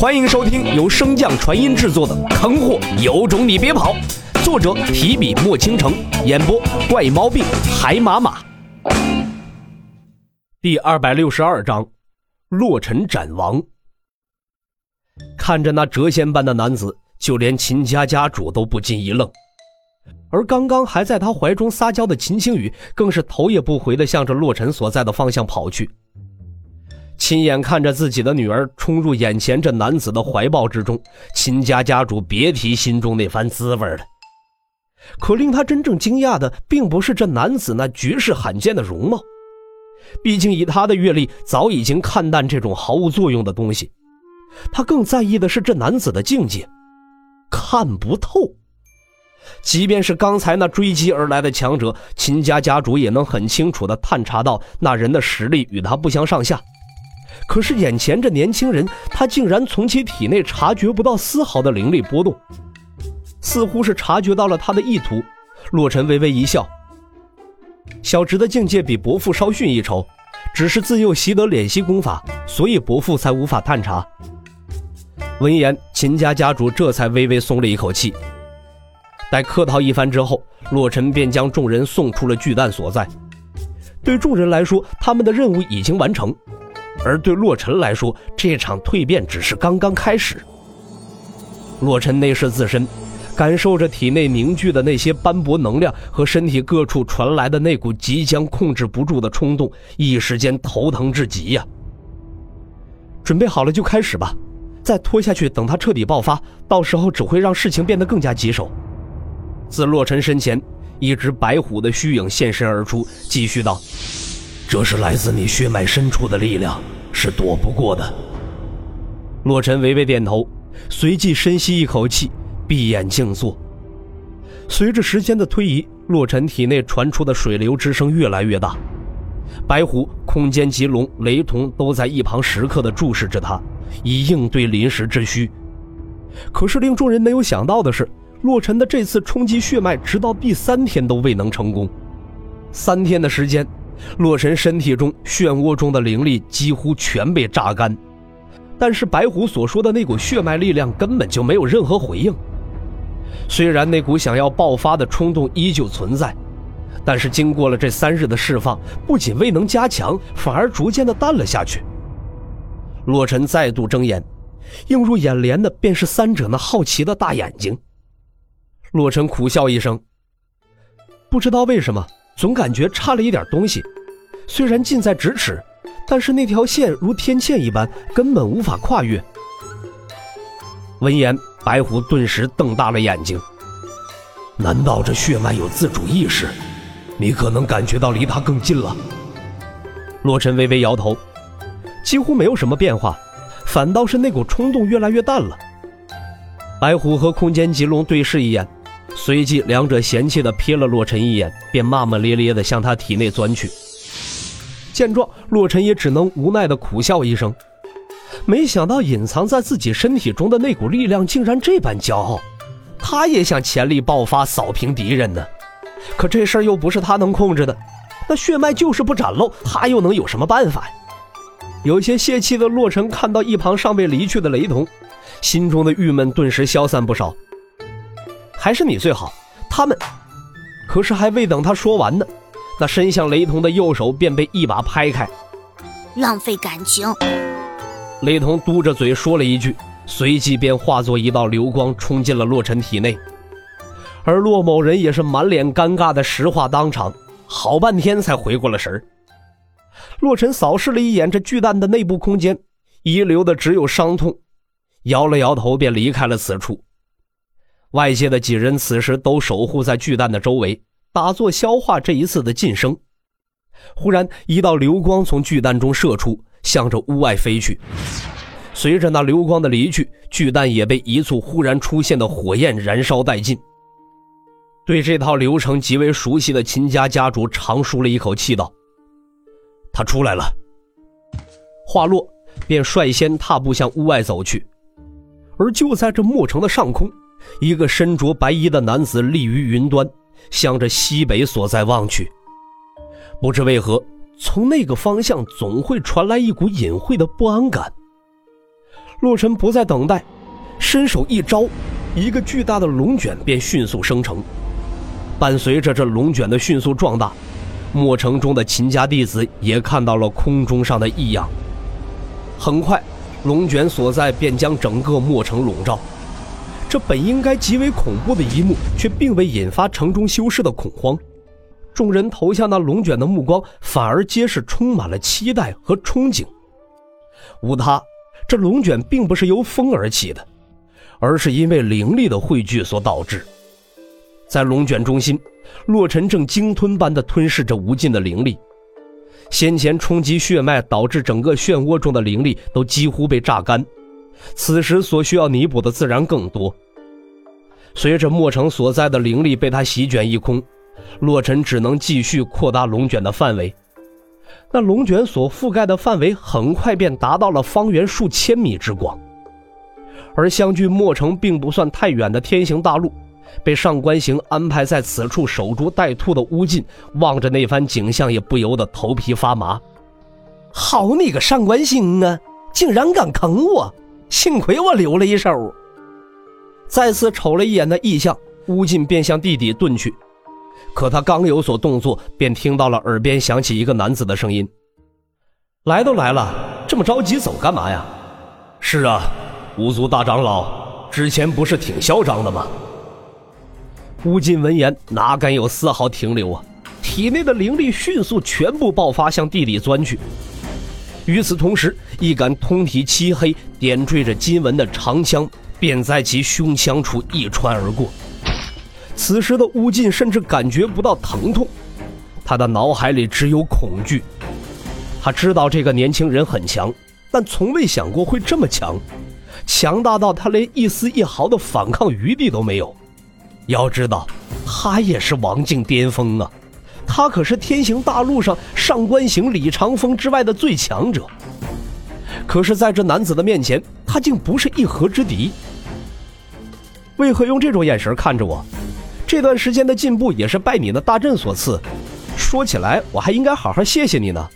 欢迎收听由升降传音制作的《坑货有种你别跑》，作者提笔墨倾城，演播怪毛病海马马。第二百六十二章，洛尘斩王。看着那谪仙般的男子，就连秦家家主都不禁一愣，而刚刚还在他怀中撒娇的秦青雨，更是头也不回的向着洛尘所在的方向跑去。亲眼看着自己的女儿冲入眼前这男子的怀抱之中，秦家家主别提心中那番滋味了。可令他真正惊讶的，并不是这男子那绝世罕见的容貌，毕竟以他的阅历，早已经看淡这种毫无作用的东西。他更在意的是这男子的境界，看不透。即便是刚才那追击而来的强者，秦家家主也能很清楚的探查到那人的实力与他不相上下。可是眼前这年轻人，他竟然从其体内察觉不到丝毫的灵力波动，似乎是察觉到了他的意图。洛尘微微一笑，小侄的境界比伯父稍逊一筹，只是自幼习得敛息功法，所以伯父才无法探查。闻言，秦家家主这才微微松了一口气。待客套一番之后，洛尘便将众人送出了巨蛋所在。对众人来说，他们的任务已经完成。而对洛尘来说，这场蜕变只是刚刚开始。洛尘内视自身，感受着体内凝聚的那些斑驳能量和身体各处传来的那股即将控制不住的冲动，一时间头疼至极呀！准备好了就开始吧，再拖下去，等他彻底爆发，到时候只会让事情变得更加棘手。自洛尘身前，一只白虎的虚影现身而出，继续道。这是来自你血脉深处的力量，是躲不过的。洛尘微微点头，随即深吸一口气，闭眼静坐。随着时间的推移，洛尘体内传出的水流之声越来越大。白虎、空间棘龙、雷同都在一旁时刻的注视着他，以应对临时之需。可是令众人没有想到的是，洛尘的这次冲击血脉，直到第三天都未能成功。三天的时间。洛尘身体中漩涡中的灵力几乎全被榨干，但是白虎所说的那股血脉力量根本就没有任何回应。虽然那股想要爆发的冲动依旧存在，但是经过了这三日的释放，不仅未能加强，反而逐渐的淡了下去。洛尘再度睁眼，映入眼帘的便是三者那好奇的大眼睛。洛尘苦笑一声，不知道为什么。总感觉差了一点东西，虽然近在咫尺，但是那条线如天堑一般，根本无法跨越。闻言，白虎顿时瞪大了眼睛。难道这血脉有自主意识？你可能感觉到离他更近了。洛尘微微摇头，几乎没有什么变化，反倒是那股冲动越来越淡了。白虎和空间棘龙对视一眼。随即，两者嫌弃地瞥了洛尘一眼，便骂骂咧咧地向他体内钻去。见状，洛尘也只能无奈地苦笑一声。没想到隐藏在自己身体中的那股力量竟然这般骄傲，他也想潜力爆发扫平敌人呢。可这事儿又不是他能控制的，那血脉就是不展露，他又能有什么办法呀？有些泄气的洛尘看到一旁尚未离去的雷同，心中的郁闷顿时消散不少。还是你最好，他们。可是还未等他说完呢，那伸向雷同的右手便被一把拍开。浪费感情。雷同嘟着嘴说了一句，随即便化作一道流光冲进了洛尘体内。而洛某人也是满脸尴尬的石化当场，好半天才回过了神儿。洛尘扫视了一眼这巨蛋的内部空间，遗留的只有伤痛，摇了摇头便离开了此处。外界的几人此时都守护在巨蛋的周围，打坐消化这一次的晋升。忽然，一道流光从巨蛋中射出，向着屋外飞去。随着那流光的离去，巨蛋也被一簇忽然出现的火焰燃烧殆尽。对这套流程极为熟悉的秦家家主长舒了一口气，道：“他出来了。”话落，便率先踏步向屋外走去。而就在这墨城的上空。一个身着白衣的男子立于云端，向着西北所在望去。不知为何，从那个方向总会传来一股隐晦的不安感。洛尘不再等待，伸手一招，一个巨大的龙卷便迅速生成。伴随着这龙卷的迅速壮大，墨城中的秦家弟子也看到了空中上的异样。很快，龙卷所在便将整个墨城笼罩。这本应该极为恐怖的一幕，却并未引发城中修士的恐慌。众人投向那龙卷的目光，反而皆是充满了期待和憧憬。无他，这龙卷并不是由风而起的，而是因为灵力的汇聚所导致。在龙卷中心，洛尘正鲸吞般的吞噬着无尽的灵力。先前冲击血脉导致整个漩涡中的灵力都几乎被榨干，此时所需要弥补的自然更多。随着墨城所在的灵力被他席卷一空。洛尘只能继续扩大龙卷的范围，那龙卷所覆盖的范围很快便达到了方圆数千米之广。而相距墨城并不算太远的天行大陆，被上官行安排在此处守株待兔的乌晋，望着那番景象也不由得头皮发麻。好你个上官行啊，竟然敢坑我！幸亏我留了一手。再次瞅了一眼那异象，乌进便向地底遁去。可他刚有所动作，便听到了耳边响起一个男子的声音：“来都来了，这么着急走干嘛呀？”“是啊，巫族大长老之前不是挺嚣张的吗？”乌进闻言哪敢有丝毫停留啊，体内的灵力迅速全部爆发，向地里钻去。与此同时，一杆通体漆黑、点缀着金纹的长枪便在其胸腔处一穿而过。此时的乌晋甚至感觉不到疼痛，他的脑海里只有恐惧。他知道这个年轻人很强，但从未想过会这么强，强大到他连一丝一毫的反抗余地都没有。要知道，他也是王境巅峰啊，他可是天行大陆上上官行、李长风之外的最强者。可是，在这男子的面前，他竟不是一合之敌。为何用这种眼神看着我？这段时间的进步也是拜你的大阵所赐，说起来我还应该好好谢谢你呢。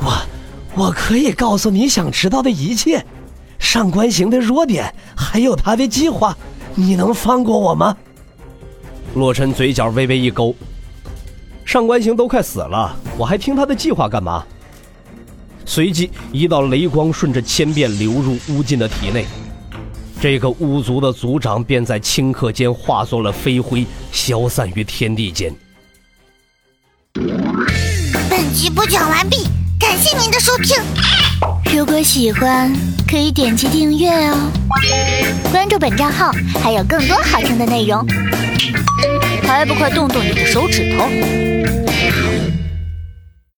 我，我可以告诉你想知道的一切，上官行的弱点，还有他的计划，你能放过我吗？洛尘嘴角微微一勾，上官行都快死了，我还听他的计划干嘛？随即一道雷光顺着千变流入乌晋的体内。这个巫族的族长便在顷刻间化作了飞灰，消散于天地间。本集播讲完毕，感谢您的收听。如果喜欢，可以点击订阅哦，关注本账号还有更多好听的内容。还不快动动你的手指头！